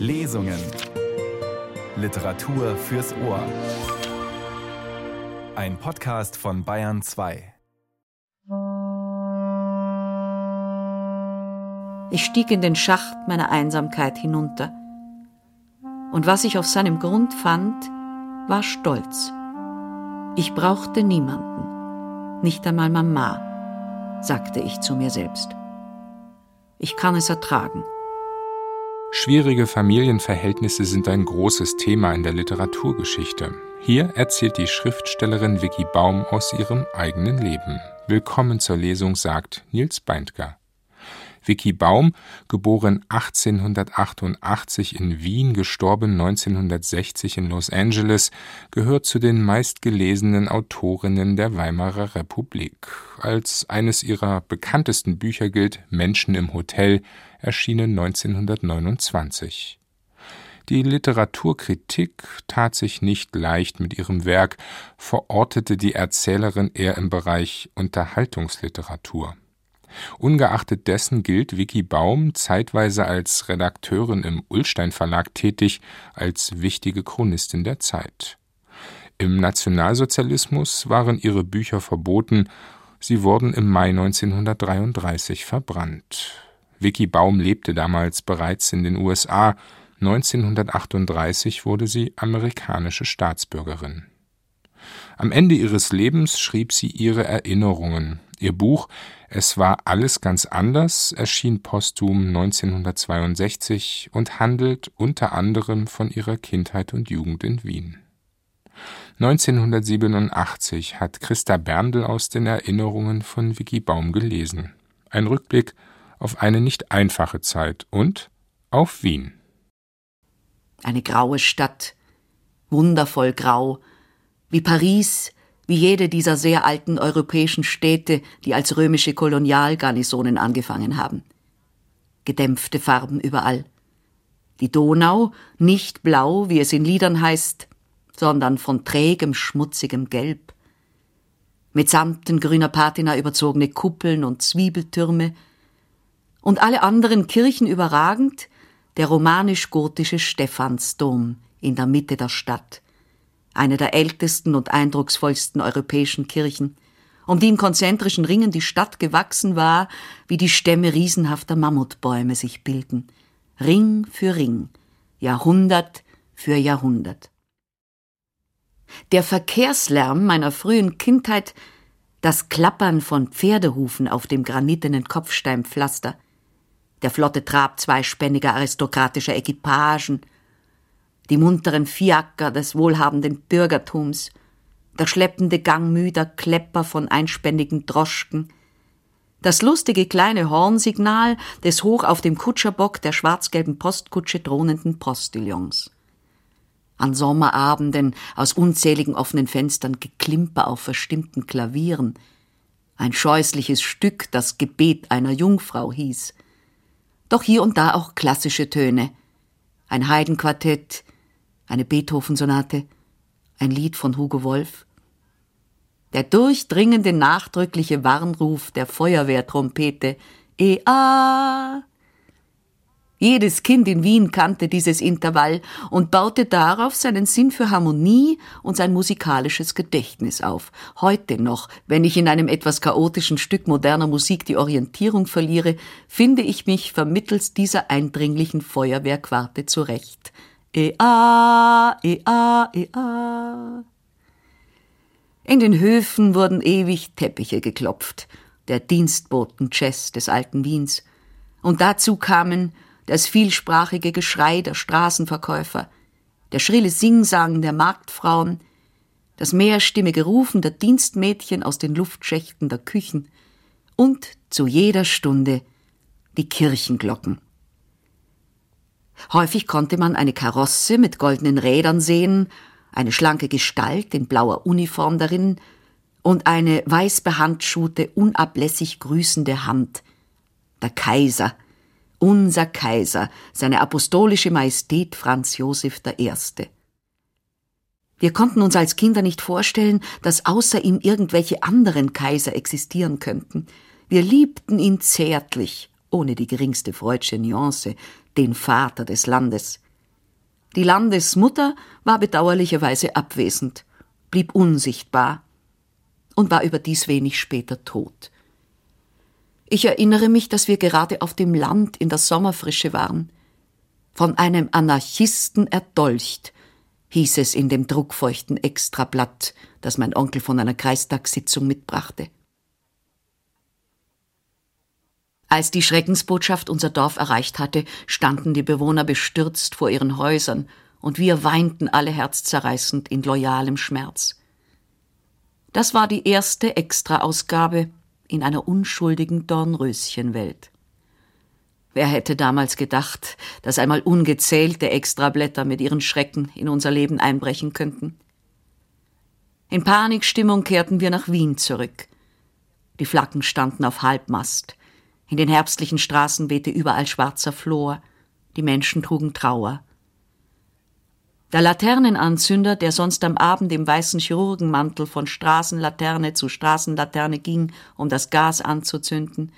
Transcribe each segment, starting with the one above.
Lesungen. Literatur fürs Ohr. Ein Podcast von Bayern 2. Ich stieg in den Schacht meiner Einsamkeit hinunter. Und was ich auf seinem Grund fand, war Stolz. Ich brauchte niemanden, nicht einmal Mama, sagte ich zu mir selbst. Ich kann es ertragen. Schwierige Familienverhältnisse sind ein großes Thema in der Literaturgeschichte. Hier erzählt die Schriftstellerin Vicky Baum aus ihrem eigenen Leben. Willkommen zur Lesung, sagt Nils Beindker. Vicky Baum, geboren 1888 in Wien, gestorben 1960 in Los Angeles, gehört zu den meistgelesenen Autorinnen der Weimarer Republik. Als eines ihrer bekanntesten Bücher gilt Menschen im Hotel, erschienen 1929. Die Literaturkritik tat sich nicht leicht mit ihrem Werk, verortete die Erzählerin eher im Bereich Unterhaltungsliteratur. Ungeachtet dessen gilt Vicky Baum, zeitweise als Redakteurin im Ullstein Verlag tätig, als wichtige Chronistin der Zeit. Im Nationalsozialismus waren ihre Bücher verboten, sie wurden im Mai 1933 verbrannt. Vicky Baum lebte damals bereits in den USA, 1938 wurde sie amerikanische Staatsbürgerin. Am Ende ihres Lebens schrieb sie ihre Erinnerungen. Ihr Buch Es war alles ganz anders erschien posthum 1962 und handelt unter anderem von ihrer Kindheit und Jugend in Wien. 1987 hat Christa Berndl aus den Erinnerungen von Vicky Baum gelesen. Ein Rückblick auf eine nicht einfache Zeit und auf Wien. Eine graue Stadt, wundervoll grau, wie Paris, wie jede dieser sehr alten europäischen Städte, die als römische Kolonialgarnisonen angefangen haben. Gedämpfte Farben überall. Die Donau nicht blau, wie es in Liedern heißt, sondern von trägem, schmutzigem Gelb. Mit samten grüner Patina überzogene Kuppeln und Zwiebeltürme. Und alle anderen Kirchen überragend der romanisch-gotische Stephansdom in der Mitte der Stadt eine der ältesten und eindrucksvollsten europäischen Kirchen, um die in konzentrischen Ringen die Stadt gewachsen war, wie die Stämme riesenhafter Mammutbäume sich bilden, Ring für Ring, Jahrhundert für Jahrhundert. Der Verkehrslärm meiner frühen Kindheit, das Klappern von Pferdehufen auf dem granitenen Kopfsteinpflaster, der flotte Trab zweispänniger aristokratischer Equipagen, die munteren Fiaker des wohlhabenden Bürgertums, der schleppende Gang müder Klepper von einspännigen Droschken, das lustige kleine Hornsignal des hoch auf dem Kutscherbock der schwarz-gelben Postkutsche thronenden Postillons. An Sommerabenden aus unzähligen offenen Fenstern Geklimper auf verstimmten Klavieren, ein scheußliches Stück, das Gebet einer Jungfrau hieß. Doch hier und da auch klassische Töne, ein Heidenquartett, eine Beethoven-Sonate, ein Lied von Hugo Wolf. Der durchdringende, nachdrückliche Warnruf der Feuerwehrtrompete Ea. Jedes Kind in Wien kannte dieses Intervall und baute darauf seinen Sinn für Harmonie und sein musikalisches Gedächtnis auf. Heute noch, wenn ich in einem etwas chaotischen Stück moderner Musik die Orientierung verliere, finde ich mich vermittels dieser eindringlichen Feuerwehrquarte zurecht. Ea, ea, ea. In den Höfen wurden ewig Teppiche geklopft, der Dienstboten-Jazz des alten Wiens. Und dazu kamen das vielsprachige Geschrei der Straßenverkäufer, der schrille Singsang der Marktfrauen, das mehrstimmige Rufen der Dienstmädchen aus den Luftschächten der Küchen und zu jeder Stunde die Kirchenglocken. Häufig konnte man eine Karosse mit goldenen Rädern sehen, eine schlanke Gestalt in blauer Uniform darin und eine weiß behandschuhte, unablässig grüßende Hand. Der Kaiser, unser Kaiser, seine apostolische Majestät Franz Josef I. Wir konnten uns als Kinder nicht vorstellen, dass außer ihm irgendwelche anderen Kaiser existieren könnten. Wir liebten ihn zärtlich, ohne die geringste freudsche Nuance, den Vater des Landes. Die Landesmutter war bedauerlicherweise abwesend, blieb unsichtbar und war überdies wenig später tot. Ich erinnere mich, dass wir gerade auf dem Land in der Sommerfrische waren. Von einem Anarchisten erdolcht, hieß es in dem druckfeuchten Extrablatt, das mein Onkel von einer Kreistagssitzung mitbrachte. Als die Schreckensbotschaft unser Dorf erreicht hatte, standen die Bewohner bestürzt vor ihren Häusern, und wir weinten alle herzzerreißend in loyalem Schmerz. Das war die erste Extraausgabe in einer unschuldigen Dornröschenwelt. Wer hätte damals gedacht, dass einmal ungezählte Extrablätter mit ihren Schrecken in unser Leben einbrechen könnten? In Panikstimmung kehrten wir nach Wien zurück. Die Flaggen standen auf Halbmast. In den herbstlichen Straßen wehte überall schwarzer Flor. Die Menschen trugen Trauer. Der Laternenanzünder, der sonst am Abend im weißen Chirurgenmantel von Straßenlaterne zu Straßenlaterne ging, um das Gas anzuzünden,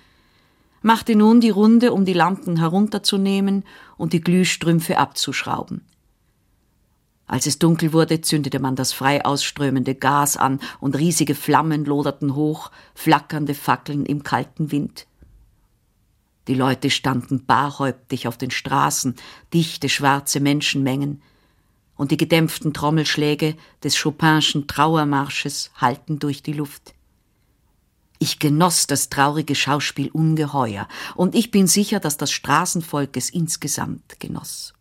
machte nun die Runde, um die Lampen herunterzunehmen und die Glühstrümpfe abzuschrauben. Als es dunkel wurde, zündete man das frei ausströmende Gas an und riesige Flammen loderten hoch, flackernde Fackeln im kalten Wind. Die Leute standen barhäuptig auf den Straßen, dichte schwarze Menschenmengen, und die gedämpften Trommelschläge des Chopinschen Trauermarsches hallten durch die Luft. Ich genoss das traurige Schauspiel ungeheuer, und ich bin sicher, dass das Straßenvolk es insgesamt genoss.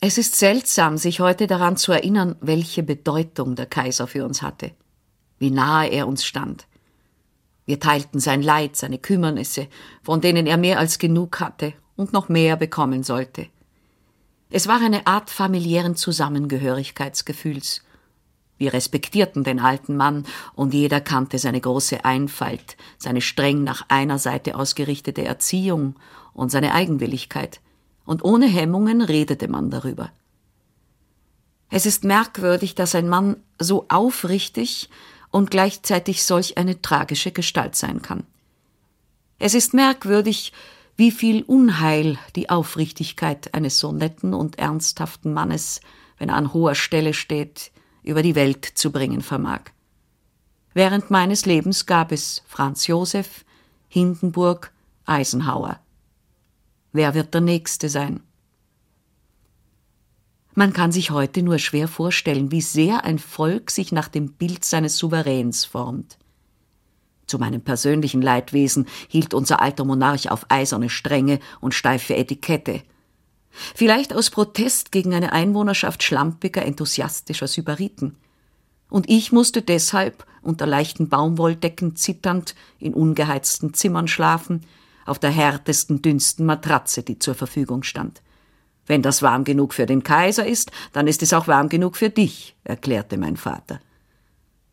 Es ist seltsam, sich heute daran zu erinnern, welche Bedeutung der Kaiser für uns hatte, wie nahe er uns stand, wir teilten sein Leid, seine Kümmernisse, von denen er mehr als genug hatte und noch mehr bekommen sollte. Es war eine Art familiären Zusammengehörigkeitsgefühls. Wir respektierten den alten Mann, und jeder kannte seine große Einfalt, seine streng nach einer Seite ausgerichtete Erziehung und seine Eigenwilligkeit, und ohne Hemmungen redete man darüber. Es ist merkwürdig, dass ein Mann so aufrichtig und gleichzeitig solch eine tragische Gestalt sein kann. Es ist merkwürdig, wie viel Unheil die Aufrichtigkeit eines so netten und ernsthaften Mannes, wenn er an hoher Stelle steht, über die Welt zu bringen vermag. Während meines Lebens gab es Franz Josef, Hindenburg, Eisenhower. Wer wird der Nächste sein? Man kann sich heute nur schwer vorstellen, wie sehr ein Volk sich nach dem Bild seines Souveräns formt. Zu meinem persönlichen Leidwesen hielt unser alter Monarch auf eiserne Strenge und steife Etikette. Vielleicht aus Protest gegen eine Einwohnerschaft schlampiger, enthusiastischer Sybariten. Und ich musste deshalb, unter leichten Baumwolldecken zitternd, in ungeheizten Zimmern schlafen, auf der härtesten, dünnsten Matratze, die zur Verfügung stand. Wenn das warm genug für den Kaiser ist, dann ist es auch warm genug für dich, erklärte mein Vater.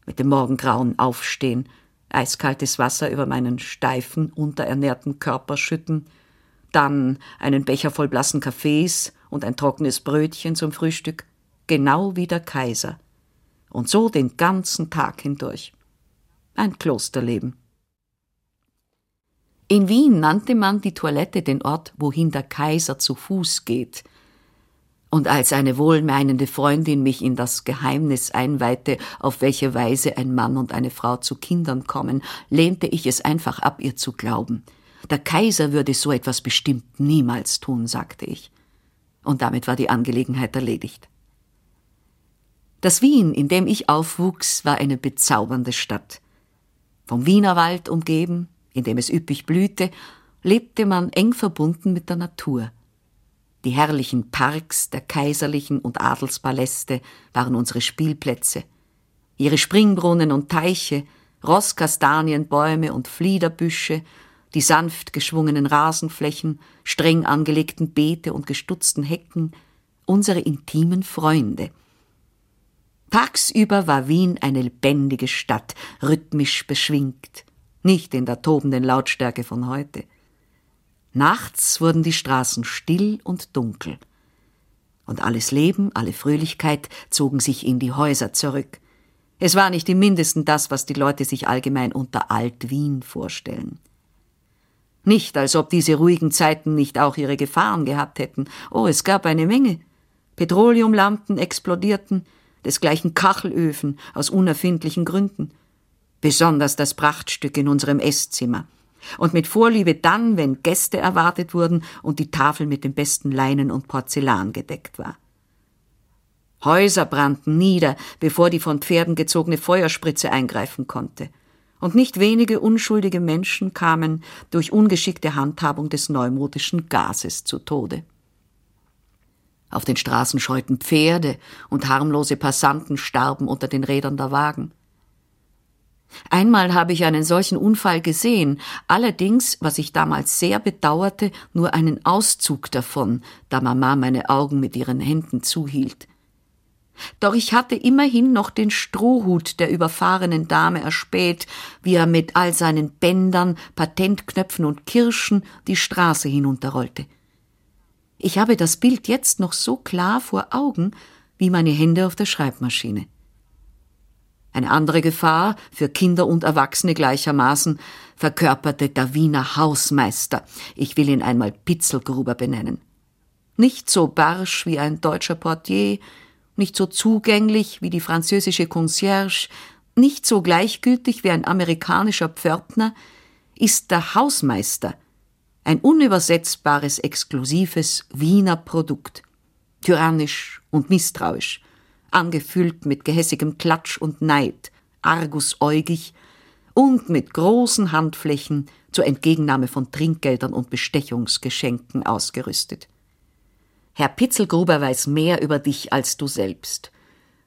Mit dem Morgengrauen aufstehen, eiskaltes Wasser über meinen steifen, unterernährten Körper schütten, dann einen Becher voll blassen Kaffees und ein trockenes Brötchen zum Frühstück, genau wie der Kaiser. Und so den ganzen Tag hindurch. Ein Klosterleben. In Wien nannte man die Toilette den Ort, wohin der Kaiser zu Fuß geht. Und als eine wohlmeinende Freundin mich in das Geheimnis einweihte, auf welche Weise ein Mann und eine Frau zu Kindern kommen, lehnte ich es einfach ab, ihr zu glauben. Der Kaiser würde so etwas bestimmt niemals tun, sagte ich. Und damit war die Angelegenheit erledigt. Das Wien, in dem ich aufwuchs, war eine bezaubernde Stadt. Vom Wienerwald umgeben, in dem es üppig blühte, lebte man eng verbunden mit der Natur. Die herrlichen Parks der kaiserlichen und Adelspaläste waren unsere Spielplätze. Ihre Springbrunnen und Teiche, Rosskastanienbäume und Fliederbüsche, die sanft geschwungenen Rasenflächen, streng angelegten Beete und gestutzten Hecken, unsere intimen Freunde. Tagsüber war Wien eine lebendige Stadt, rhythmisch beschwingt nicht in der tobenden Lautstärke von heute. Nachts wurden die Straßen still und dunkel. Und alles Leben, alle Fröhlichkeit zogen sich in die Häuser zurück. Es war nicht im mindesten das, was die Leute sich allgemein unter Alt-Wien vorstellen. Nicht, als ob diese ruhigen Zeiten nicht auch ihre Gefahren gehabt hätten. Oh, es gab eine Menge. Petroleumlampen explodierten, desgleichen Kachelöfen aus unerfindlichen Gründen. Besonders das Prachtstück in unserem Esszimmer. Und mit Vorliebe dann, wenn Gäste erwartet wurden und die Tafel mit dem besten Leinen und Porzellan gedeckt war. Häuser brannten nieder, bevor die von Pferden gezogene Feuerspritze eingreifen konnte. Und nicht wenige unschuldige Menschen kamen durch ungeschickte Handhabung des neumodischen Gases zu Tode. Auf den Straßen scheuten Pferde und harmlose Passanten starben unter den Rädern der Wagen. Einmal habe ich einen solchen Unfall gesehen, allerdings, was ich damals sehr bedauerte, nur einen Auszug davon, da Mama meine Augen mit ihren Händen zuhielt. Doch ich hatte immerhin noch den Strohhut der überfahrenen Dame erspäht, wie er mit all seinen Bändern, Patentknöpfen und Kirschen die Straße hinunterrollte. Ich habe das Bild jetzt noch so klar vor Augen wie meine Hände auf der Schreibmaschine. Eine andere Gefahr, für Kinder und Erwachsene gleichermaßen, verkörperte der Wiener Hausmeister. Ich will ihn einmal Pitzelgruber benennen. Nicht so barsch wie ein deutscher Portier, nicht so zugänglich wie die französische Concierge, nicht so gleichgültig wie ein amerikanischer Pförtner, ist der Hausmeister ein unübersetzbares, exklusives Wiener Produkt. Tyrannisch und misstrauisch, angefüllt mit gehässigem Klatsch und Neid, argusäugig und mit großen Handflächen zur Entgegennahme von Trinkgeldern und Bestechungsgeschenken ausgerüstet. Herr Pitzelgruber weiß mehr über dich als du selbst.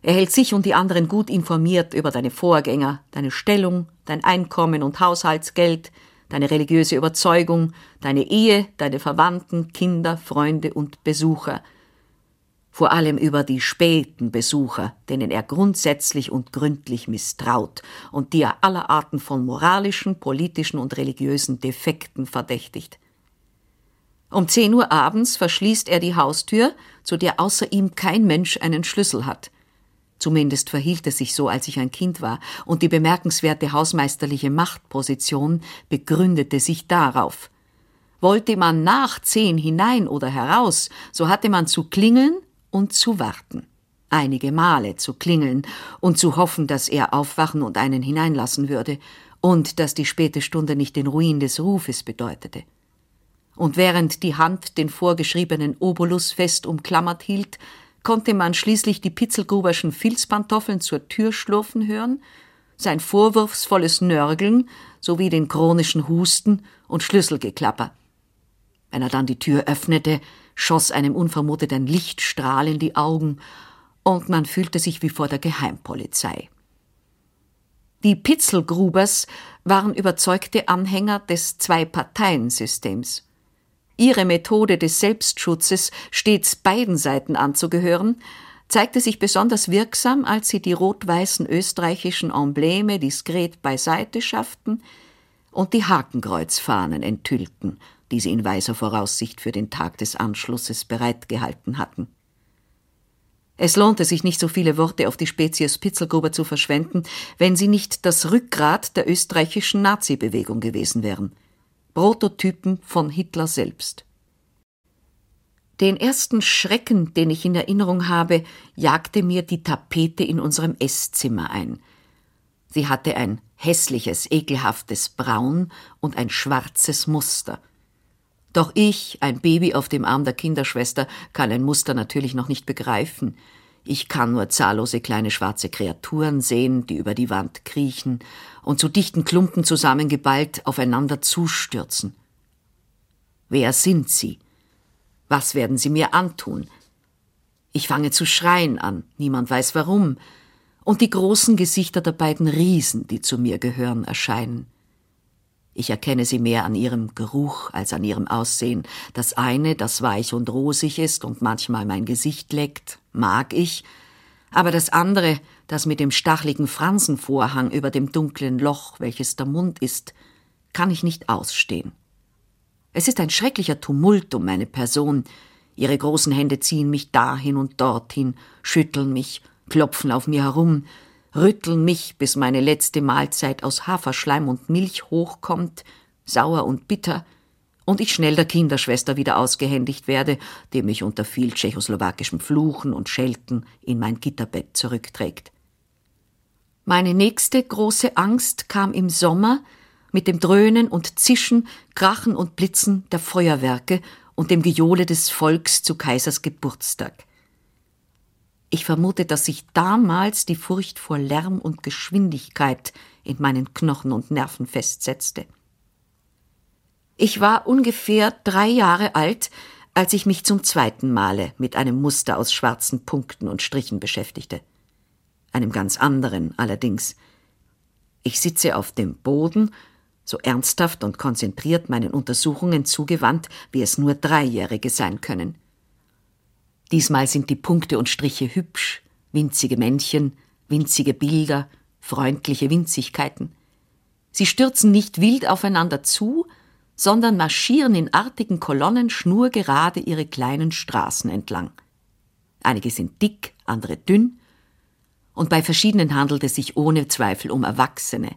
Er hält sich und die anderen gut informiert über deine Vorgänger, deine Stellung, dein Einkommen und Haushaltsgeld, deine religiöse Überzeugung, deine Ehe, deine Verwandten, Kinder, Freunde und Besucher. Vor allem über die späten Besucher, denen er grundsätzlich und gründlich misstraut und die er aller Arten von moralischen, politischen und religiösen Defekten verdächtigt. Um zehn Uhr abends verschließt er die Haustür, zu der außer ihm kein Mensch einen Schlüssel hat. Zumindest verhielt es sich so, als ich ein Kind war, und die bemerkenswerte hausmeisterliche Machtposition begründete sich darauf. Wollte man nach zehn hinein oder heraus, so hatte man zu klingeln und zu warten. Einige Male zu klingeln und zu hoffen, dass er aufwachen und einen hineinlassen würde, und dass die späte Stunde nicht den Ruin des Rufes bedeutete. Und während die Hand den vorgeschriebenen Obolus fest umklammert hielt, konnte man schließlich die Pitzelgruberschen Filzpantoffeln zur Tür schlurfen hören, sein vorwurfsvolles Nörgeln sowie den chronischen Husten und Schlüsselgeklapper. Wenn er dann die Tür öffnete, schoss einem unvermutet ein Lichtstrahl in die Augen, und man fühlte sich wie vor der Geheimpolizei. Die Pitzelgrubers waren überzeugte Anhänger des Zwei-Parteien-Systems. Ihre Methode des Selbstschutzes, stets beiden Seiten anzugehören, zeigte sich besonders wirksam, als sie die rot-weißen österreichischen Embleme diskret beiseite schafften und die Hakenkreuzfahnen enthüllten, die sie in weiser Voraussicht für den Tag des Anschlusses bereitgehalten hatten. Es lohnte sich nicht so viele Worte auf die Spezies Pitzelgruber zu verschwenden, wenn sie nicht das Rückgrat der österreichischen Nazi-Bewegung gewesen wären. Prototypen von Hitler selbst. Den ersten Schrecken, den ich in Erinnerung habe, jagte mir die Tapete in unserem Esszimmer ein. Sie hatte ein hässliches, ekelhaftes Braun und ein schwarzes Muster. Doch ich, ein Baby auf dem Arm der Kinderschwester, kann ein Muster natürlich noch nicht begreifen. Ich kann nur zahllose kleine schwarze Kreaturen sehen, die über die Wand kriechen und zu dichten Klumpen zusammengeballt aufeinander zustürzen. Wer sind sie? Was werden sie mir antun? Ich fange zu schreien an, niemand weiß warum, und die großen Gesichter der beiden Riesen, die zu mir gehören, erscheinen. Ich erkenne sie mehr an ihrem Geruch als an ihrem Aussehen. Das eine, das weich und rosig ist und manchmal mein Gesicht leckt, mag ich, aber das andere, das mit dem stachligen Fransenvorhang über dem dunklen Loch, welches der Mund ist, kann ich nicht ausstehen. Es ist ein schrecklicher Tumult um meine Person. Ihre großen Hände ziehen mich dahin und dorthin, schütteln mich, klopfen auf mir herum, rütteln mich, bis meine letzte Mahlzeit aus Haferschleim und Milch hochkommt, sauer und bitter, und ich schnell der Kinderschwester wieder ausgehändigt werde, die mich unter viel tschechoslowakischem Fluchen und Schelten in mein Gitterbett zurückträgt. Meine nächste große Angst kam im Sommer mit dem Dröhnen und Zischen, Krachen und Blitzen der Feuerwerke und dem Gejohle des Volks zu Kaisers Geburtstag. Ich vermute, dass sich damals die Furcht vor Lärm und Geschwindigkeit in meinen Knochen und Nerven festsetzte. Ich war ungefähr drei Jahre alt, als ich mich zum zweiten Male mit einem Muster aus schwarzen Punkten und Strichen beschäftigte. Einem ganz anderen allerdings. Ich sitze auf dem Boden, so ernsthaft und konzentriert meinen Untersuchungen zugewandt, wie es nur Dreijährige sein können. Diesmal sind die Punkte und Striche hübsch, winzige Männchen, winzige Bilder, freundliche Winzigkeiten. Sie stürzen nicht wild aufeinander zu, sondern marschieren in artigen Kolonnen schnurgerade ihre kleinen Straßen entlang. Einige sind dick, andere dünn, und bei verschiedenen handelt es sich ohne Zweifel um Erwachsene.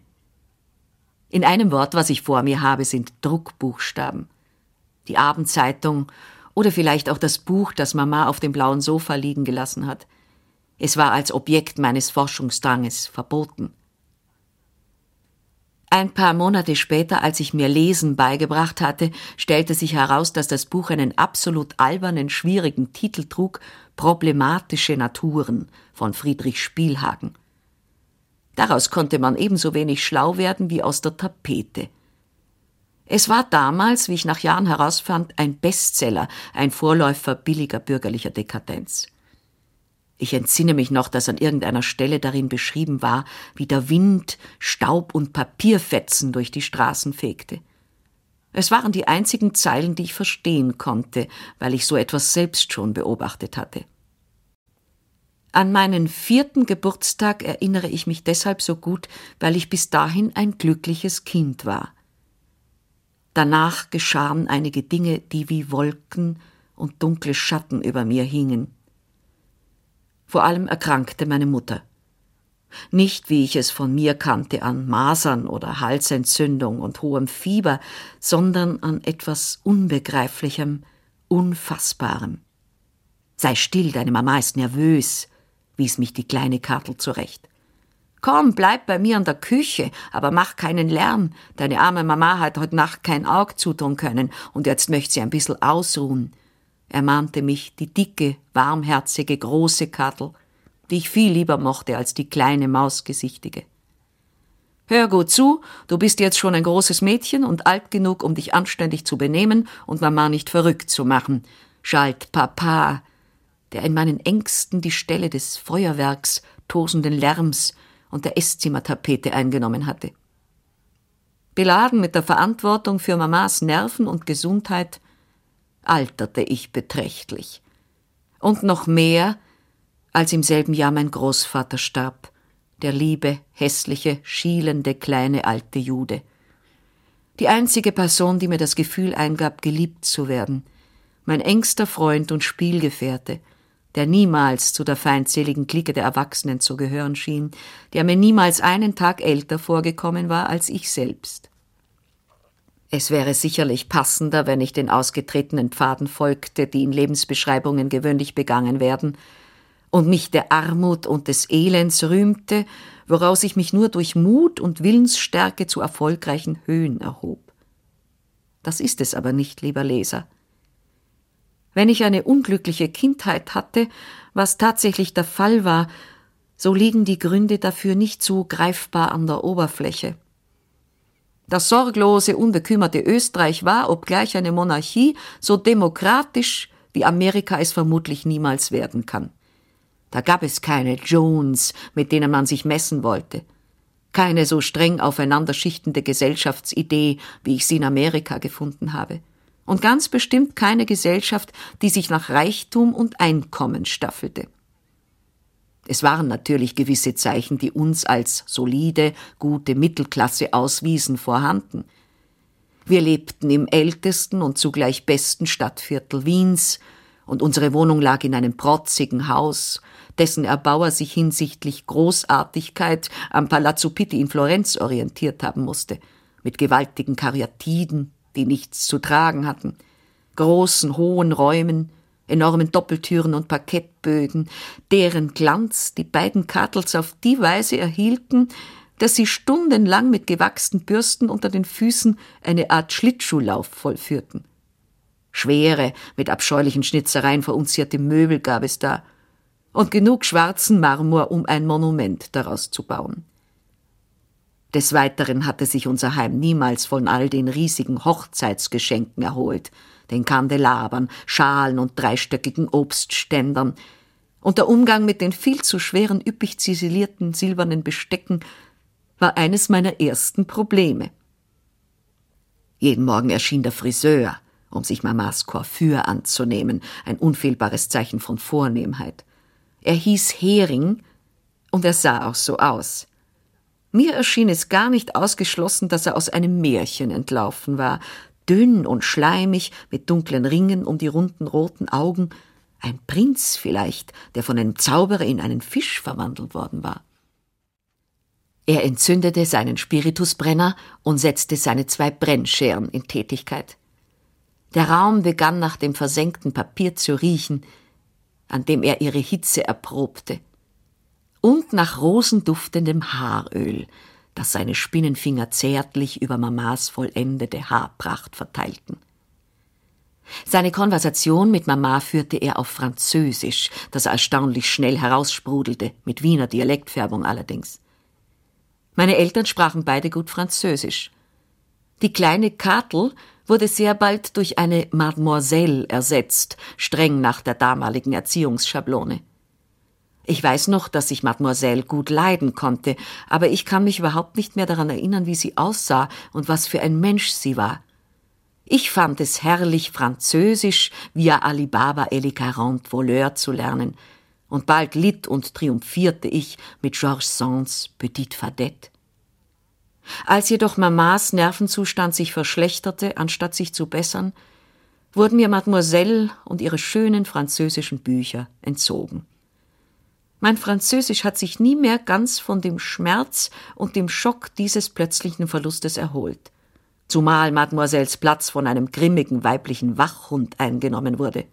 In einem Wort, was ich vor mir habe, sind Druckbuchstaben. Die Abendzeitung oder vielleicht auch das Buch, das Mama auf dem blauen Sofa liegen gelassen hat. Es war als Objekt meines Forschungsdranges verboten. Ein paar Monate später, als ich mir Lesen beigebracht hatte, stellte sich heraus, dass das Buch einen absolut albernen, schwierigen Titel trug Problematische Naturen von Friedrich Spielhagen. Daraus konnte man ebenso wenig schlau werden wie aus der Tapete. Es war damals, wie ich nach Jahren herausfand, ein Bestseller, ein Vorläufer billiger bürgerlicher Dekadenz. Ich entsinne mich noch, dass an irgendeiner Stelle darin beschrieben war, wie der Wind Staub und Papierfetzen durch die Straßen fegte. Es waren die einzigen Zeilen, die ich verstehen konnte, weil ich so etwas selbst schon beobachtet hatte. An meinen vierten Geburtstag erinnere ich mich deshalb so gut, weil ich bis dahin ein glückliches Kind war. Danach geschahen einige Dinge, die wie Wolken und dunkle Schatten über mir hingen. Vor allem erkrankte meine Mutter. Nicht, wie ich es von mir kannte, an Masern oder Halsentzündung und hohem Fieber, sondern an etwas Unbegreiflichem, Unfassbarem. Sei still, deine Mama ist nervös, wies mich die kleine Kartel zurecht. Komm, bleib bei mir in der Küche, aber mach keinen Lärm. Deine arme Mama hat heute Nacht kein Auge zutun können und jetzt möchte sie ein bisschen ausruhen. Er mahnte mich, die dicke, warmherzige, große Kattel, die ich viel lieber mochte als die kleine, mausgesichtige. Hör gut zu, du bist jetzt schon ein großes Mädchen und alt genug, um dich anständig zu benehmen und Mama nicht verrückt zu machen, schalt Papa, der in meinen Ängsten die Stelle des Feuerwerks, tosenden Lärms, und der Esszimmertapete eingenommen hatte. Beladen mit der Verantwortung für Mamas Nerven und Gesundheit alterte ich beträchtlich. Und noch mehr, als im selben Jahr mein Großvater starb, der liebe, hässliche, schielende, kleine alte Jude. Die einzige Person, die mir das Gefühl eingab, geliebt zu werden, mein engster Freund und Spielgefährte, der niemals zu der feindseligen Clique der Erwachsenen zu gehören schien, der mir niemals einen Tag älter vorgekommen war als ich selbst. Es wäre sicherlich passender, wenn ich den ausgetretenen Pfaden folgte, die in Lebensbeschreibungen gewöhnlich begangen werden, und mich der Armut und des Elends rühmte, woraus ich mich nur durch Mut und Willensstärke zu erfolgreichen Höhen erhob. Das ist es aber nicht, lieber Leser. Wenn ich eine unglückliche Kindheit hatte, was tatsächlich der Fall war, so liegen die Gründe dafür nicht so greifbar an der Oberfläche. Das sorglose, unbekümmerte Österreich war, obgleich eine Monarchie, so demokratisch, wie Amerika es vermutlich niemals werden kann. Da gab es keine Jones, mit denen man sich messen wollte. Keine so streng aufeinanderschichtende Gesellschaftsidee, wie ich sie in Amerika gefunden habe und ganz bestimmt keine Gesellschaft, die sich nach Reichtum und Einkommen staffelte. Es waren natürlich gewisse Zeichen, die uns als solide, gute Mittelklasse auswiesen, vorhanden. Wir lebten im ältesten und zugleich besten Stadtviertel Wiens, und unsere Wohnung lag in einem protzigen Haus, dessen Erbauer sich hinsichtlich Großartigkeit am Palazzo Pitti in Florenz orientiert haben musste, mit gewaltigen Karyatiden, die nichts zu tragen hatten, großen, hohen Räumen, enormen Doppeltüren und Parkettböden, deren Glanz die beiden Kartels auf die Weise erhielten, dass sie stundenlang mit gewachsenen Bürsten unter den Füßen eine Art Schlittschuhlauf vollführten. Schwere, mit abscheulichen Schnitzereien verunzierte Möbel gab es da und genug schwarzen Marmor, um ein Monument daraus zu bauen. Des Weiteren hatte sich unser Heim niemals von all den riesigen Hochzeitsgeschenken erholt, den Kandelabern, Schalen und dreistöckigen Obstständern, und der Umgang mit den viel zu schweren, üppig ziselierten silbernen Bestecken war eines meiner ersten Probleme. Jeden Morgen erschien der Friseur, um sich Mamas Coiffure anzunehmen, ein unfehlbares Zeichen von Vornehmheit. Er hieß Hering und er sah auch so aus. Mir erschien es gar nicht ausgeschlossen, dass er aus einem Märchen entlaufen war, dünn und schleimig, mit dunklen Ringen um die runden roten Augen, ein Prinz vielleicht, der von einem Zauberer in einen Fisch verwandelt worden war. Er entzündete seinen Spiritusbrenner und setzte seine zwei Brennscheren in Tätigkeit. Der Raum begann nach dem versenkten Papier zu riechen, an dem er ihre Hitze erprobte, und nach rosenduftendem Haaröl, das seine Spinnenfinger zärtlich über Mamas vollendete Haarpracht verteilten. Seine Konversation mit Mama führte er auf Französisch, das erstaunlich schnell heraussprudelte, mit Wiener Dialektfärbung allerdings. Meine Eltern sprachen beide gut Französisch. Die kleine Katel wurde sehr bald durch eine Mademoiselle ersetzt, streng nach der damaligen Erziehungsschablone. Ich weiß noch, dass ich Mademoiselle gut leiden konnte, aber ich kann mich überhaupt nicht mehr daran erinnern, wie sie aussah und was für ein Mensch sie war. Ich fand es herrlich, Französisch via Alibaba et les quarante Voleurs zu lernen, und bald litt und triumphierte ich mit Georges Sands Petite Fadette. Als jedoch Mamas Nervenzustand sich verschlechterte, anstatt sich zu bessern, wurden mir Mademoiselle und ihre schönen französischen Bücher entzogen. Mein Französisch hat sich nie mehr ganz von dem Schmerz und dem Schock dieses plötzlichen Verlustes erholt, zumal Mademoiselles Platz von einem grimmigen weiblichen Wachhund eingenommen wurde.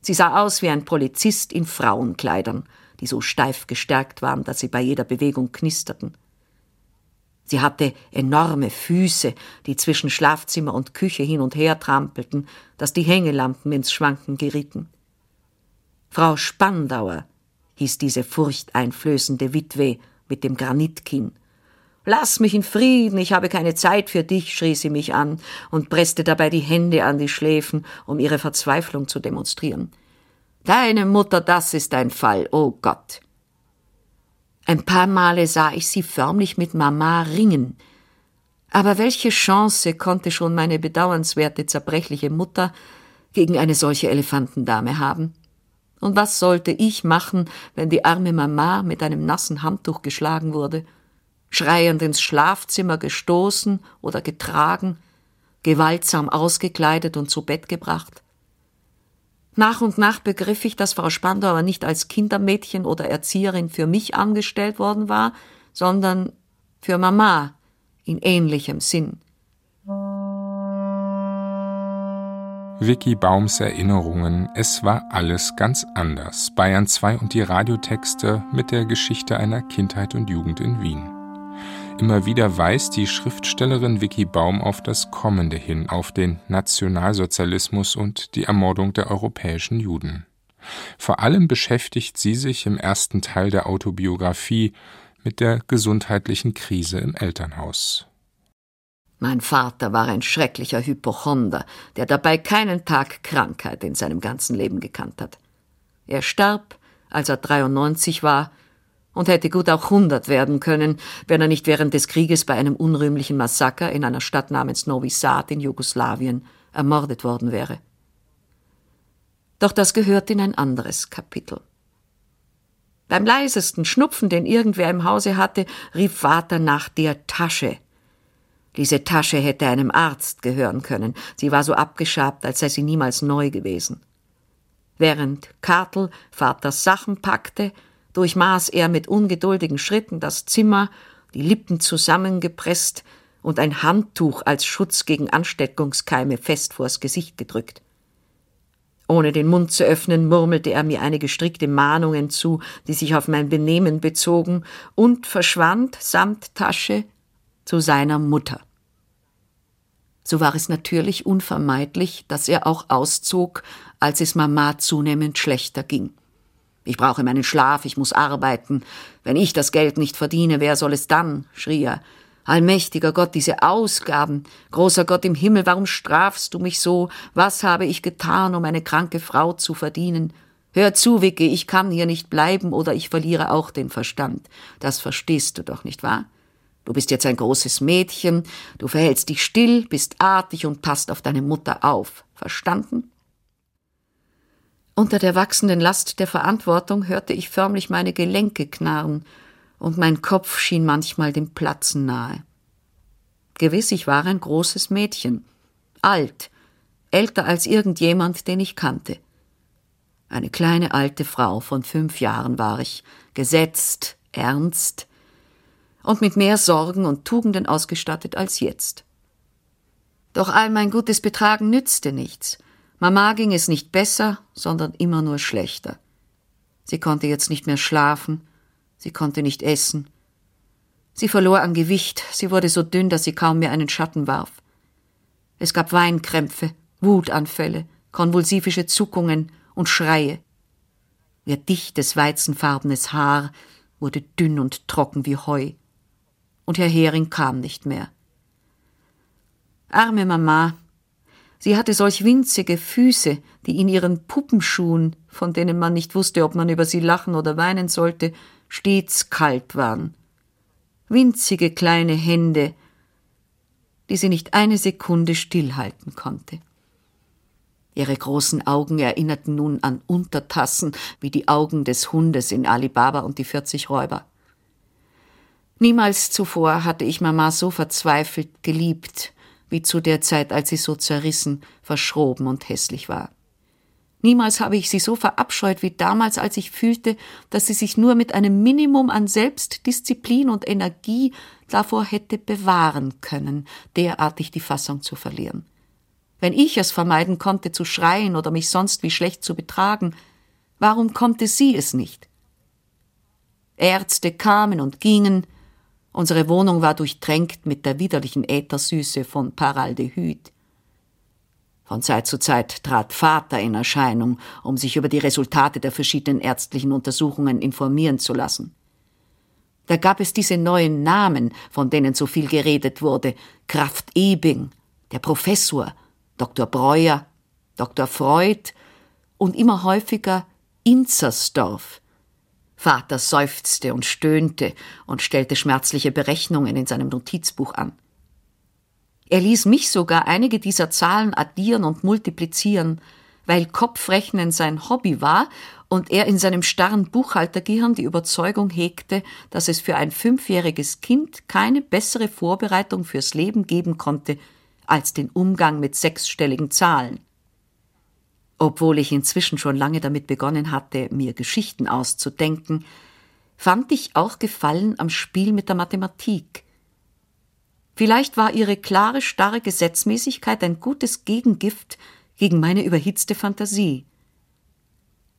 Sie sah aus wie ein Polizist in Frauenkleidern, die so steif gestärkt waren, dass sie bei jeder Bewegung knisterten. Sie hatte enorme Füße, die zwischen Schlafzimmer und Küche hin und her trampelten, dass die Hängelampen ins Schwanken gerieten. Frau Spandauer hieß diese furchteinflößende Witwe mit dem Granitkinn. Lass mich in Frieden, ich habe keine Zeit für dich, schrie sie mich an und presste dabei die Hände an die Schläfen, um ihre Verzweiflung zu demonstrieren. Deine Mutter, das ist ein Fall, oh Gott. Ein paar Male sah ich sie förmlich mit Mama ringen. Aber welche Chance konnte schon meine bedauernswerte, zerbrechliche Mutter gegen eine solche Elefantendame haben? Und was sollte ich machen, wenn die arme Mama mit einem nassen Handtuch geschlagen wurde, schreiend ins Schlafzimmer gestoßen oder getragen, gewaltsam ausgekleidet und zu Bett gebracht? Nach und nach begriff ich, dass Frau Spandauer nicht als Kindermädchen oder Erzieherin für mich angestellt worden war, sondern für Mama in ähnlichem Sinn. Vicky Baums Erinnerungen Es war alles ganz anders. Bayern 2 und die Radiotexte mit der Geschichte einer Kindheit und Jugend in Wien. Immer wieder weist die Schriftstellerin Vicky Baum auf das Kommende hin, auf den Nationalsozialismus und die Ermordung der europäischen Juden. Vor allem beschäftigt sie sich im ersten Teil der Autobiografie mit der gesundheitlichen Krise im Elternhaus. Mein Vater war ein schrecklicher Hypochonder, der dabei keinen Tag Krankheit in seinem ganzen Leben gekannt hat. Er starb, als er 93 war, und hätte gut auch hundert werden können, wenn er nicht während des Krieges bei einem unrühmlichen Massaker in einer Stadt namens Novi Sad in Jugoslawien ermordet worden wäre. Doch das gehört in ein anderes Kapitel. Beim leisesten Schnupfen, den irgendwer im Hause hatte, rief Vater nach der Tasche. Diese Tasche hätte einem Arzt gehören können. Sie war so abgeschabt, als sei sie niemals neu gewesen. Während Kartel Vaters Sachen packte, durchmaß er mit ungeduldigen Schritten das Zimmer, die Lippen zusammengepresst und ein Handtuch als Schutz gegen Ansteckungskeime fest vors Gesicht gedrückt. Ohne den Mund zu öffnen, murmelte er mir einige strikte Mahnungen zu, die sich auf mein Benehmen bezogen, und verschwand samt Tasche zu seiner Mutter. So war es natürlich unvermeidlich, dass er auch auszog, als es Mama zunehmend schlechter ging. Ich brauche meinen Schlaf, ich muss arbeiten. Wenn ich das Geld nicht verdiene, wer soll es dann? schrie er. Allmächtiger Gott, diese Ausgaben. Großer Gott im Himmel, warum strafst du mich so? Was habe ich getan, um eine kranke Frau zu verdienen? Hör zu, Wicke, ich kann hier nicht bleiben oder ich verliere auch den Verstand. Das verstehst du doch nicht wahr? Du bist jetzt ein großes Mädchen, du verhältst dich still, bist artig und passt auf deine Mutter auf. Verstanden? Unter der wachsenden Last der Verantwortung hörte ich förmlich meine Gelenke knarren und mein Kopf schien manchmal dem Platzen nahe. Gewiss, ich war ein großes Mädchen, alt, älter als irgendjemand, den ich kannte. Eine kleine alte Frau von fünf Jahren war ich, gesetzt, ernst und mit mehr Sorgen und Tugenden ausgestattet als jetzt. Doch all mein gutes Betragen nützte nichts. Mama ging es nicht besser, sondern immer nur schlechter. Sie konnte jetzt nicht mehr schlafen, Sie konnte nicht essen. Sie verlor an Gewicht, sie wurde so dünn, dass sie kaum mehr einen Schatten warf. Es gab Weinkrämpfe, Wutanfälle, konvulsivische Zuckungen und Schreie. Ihr dichtes, weizenfarbenes Haar wurde dünn und trocken wie Heu. Und Herr Hering kam nicht mehr. Arme Mama. Sie hatte solch winzige Füße, die in ihren Puppenschuhen, von denen man nicht wusste, ob man über sie lachen oder weinen sollte, stets kalt waren. Winzige kleine Hände, die sie nicht eine Sekunde stillhalten konnte. Ihre großen Augen erinnerten nun an Untertassen wie die Augen des Hundes in Alibaba und die vierzig Räuber. Niemals zuvor hatte ich Mama so verzweifelt geliebt, wie zu der Zeit, als sie so zerrissen, verschroben und hässlich war. Niemals habe ich sie so verabscheut wie damals, als ich fühlte, dass sie sich nur mit einem Minimum an Selbstdisziplin und Energie davor hätte bewahren können, derartig die Fassung zu verlieren. Wenn ich es vermeiden konnte, zu schreien oder mich sonst wie schlecht zu betragen, warum konnte sie es nicht? Ärzte kamen und gingen, unsere Wohnung war durchtränkt mit der widerlichen Äthersüße von Paraldehyd. Von Zeit zu Zeit trat Vater in Erscheinung, um sich über die Resultate der verschiedenen ärztlichen Untersuchungen informieren zu lassen. Da gab es diese neuen Namen, von denen so viel geredet wurde, Kraft Ebing, der Professor, Dr. Breuer, Dr. Freud und immer häufiger Inzersdorf. Vater seufzte und stöhnte und stellte schmerzliche Berechnungen in seinem Notizbuch an. Er ließ mich sogar einige dieser Zahlen addieren und multiplizieren, weil Kopfrechnen sein Hobby war und er in seinem starren Buchhaltergehirn die Überzeugung hegte, dass es für ein fünfjähriges Kind keine bessere Vorbereitung fürs Leben geben konnte als den Umgang mit sechsstelligen Zahlen. Obwohl ich inzwischen schon lange damit begonnen hatte, mir Geschichten auszudenken, fand ich auch Gefallen am Spiel mit der Mathematik. Vielleicht war ihre klare, starre Gesetzmäßigkeit ein gutes Gegengift gegen meine überhitzte Fantasie.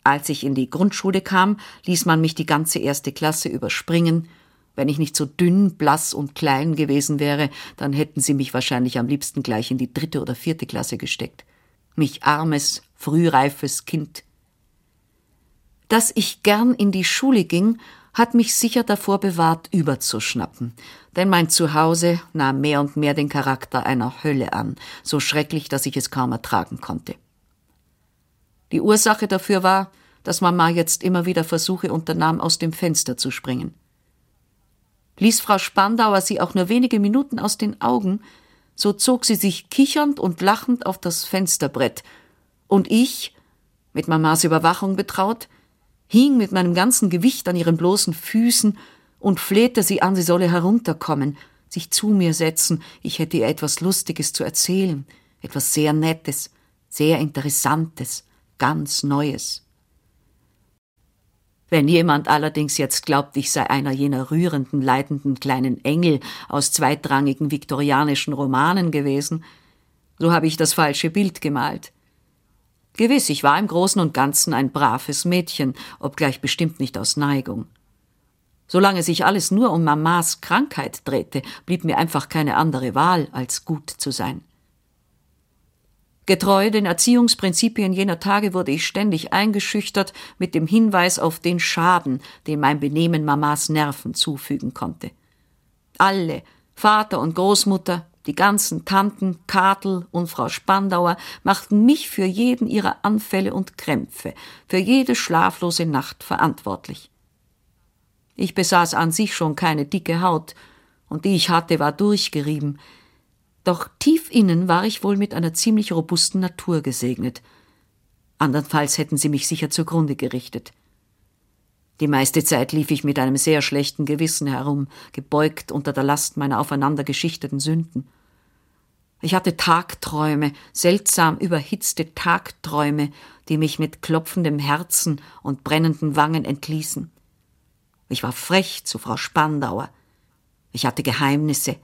Als ich in die Grundschule kam, ließ man mich die ganze erste Klasse überspringen. Wenn ich nicht so dünn, blass und klein gewesen wäre, dann hätten sie mich wahrscheinlich am liebsten gleich in die dritte oder vierte Klasse gesteckt. Mich armes, frühreifes Kind. Dass ich gern in die Schule ging, hat mich sicher davor bewahrt, überzuschnappen, denn mein Zuhause nahm mehr und mehr den Charakter einer Hölle an, so schrecklich, dass ich es kaum ertragen konnte. Die Ursache dafür war, dass Mama jetzt immer wieder Versuche unternahm, aus dem Fenster zu springen. Ließ Frau Spandauer sie auch nur wenige Minuten aus den Augen, so zog sie sich kichernd und lachend auf das Fensterbrett, und ich, mit Mamas Überwachung betraut, hing mit meinem ganzen Gewicht an ihren bloßen Füßen und flehte sie an, sie solle herunterkommen, sich zu mir setzen, ich hätte ihr etwas Lustiges zu erzählen, etwas sehr Nettes, sehr Interessantes, ganz Neues. Wenn jemand allerdings jetzt glaubt, ich sei einer jener rührenden, leidenden kleinen Engel aus zweitrangigen viktorianischen Romanen gewesen, so habe ich das falsche Bild gemalt. Gewiss, ich war im Großen und Ganzen ein braves Mädchen, obgleich bestimmt nicht aus Neigung. Solange sich alles nur um Mamas Krankheit drehte, blieb mir einfach keine andere Wahl, als gut zu sein. Getreu den Erziehungsprinzipien jener Tage wurde ich ständig eingeschüchtert mit dem Hinweis auf den Schaden, den mein Benehmen Mamas Nerven zufügen konnte. Alle, Vater und Großmutter, die ganzen Tanten, Katel und Frau Spandauer machten mich für jeden ihrer Anfälle und Krämpfe, für jede schlaflose Nacht verantwortlich. Ich besaß an sich schon keine dicke Haut, und die ich hatte, war durchgerieben, doch tief innen war ich wohl mit einer ziemlich robusten Natur gesegnet. Andernfalls hätten sie mich sicher zugrunde gerichtet. Die meiste Zeit lief ich mit einem sehr schlechten Gewissen herum, gebeugt unter der Last meiner aufeinander geschichteten Sünden. Ich hatte Tagträume, seltsam überhitzte Tagträume, die mich mit klopfendem Herzen und brennenden Wangen entließen. Ich war frech zu Frau Spandauer. Ich hatte Geheimnisse,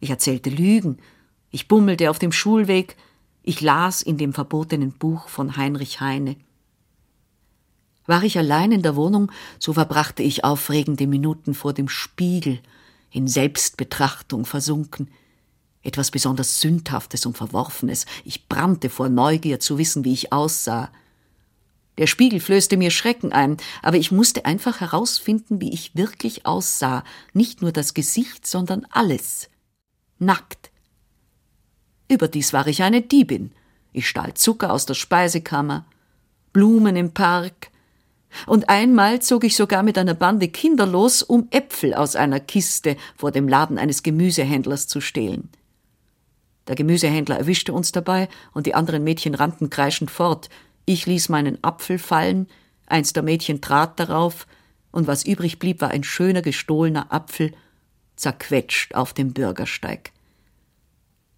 ich erzählte Lügen, ich bummelte auf dem Schulweg, ich las in dem verbotenen Buch von Heinrich Heine. War ich allein in der Wohnung, so verbrachte ich aufregende Minuten vor dem Spiegel, in Selbstbetrachtung versunken. Etwas besonders Sündhaftes und Verworfenes. Ich brannte vor Neugier zu wissen, wie ich aussah. Der Spiegel flößte mir Schrecken ein, aber ich musste einfach herausfinden, wie ich wirklich aussah, nicht nur das Gesicht, sondern alles nackt. Überdies war ich eine Diebin. Ich stahl Zucker aus der Speisekammer, Blumen im Park, und einmal zog ich sogar mit einer Bande Kinder los, um Äpfel aus einer Kiste vor dem Laden eines Gemüsehändlers zu stehlen. Der Gemüsehändler erwischte uns dabei, und die anderen Mädchen rannten kreischend fort. Ich ließ meinen Apfel fallen, eins der Mädchen trat darauf, und was übrig blieb, war ein schöner gestohlener Apfel, zerquetscht auf dem Bürgersteig.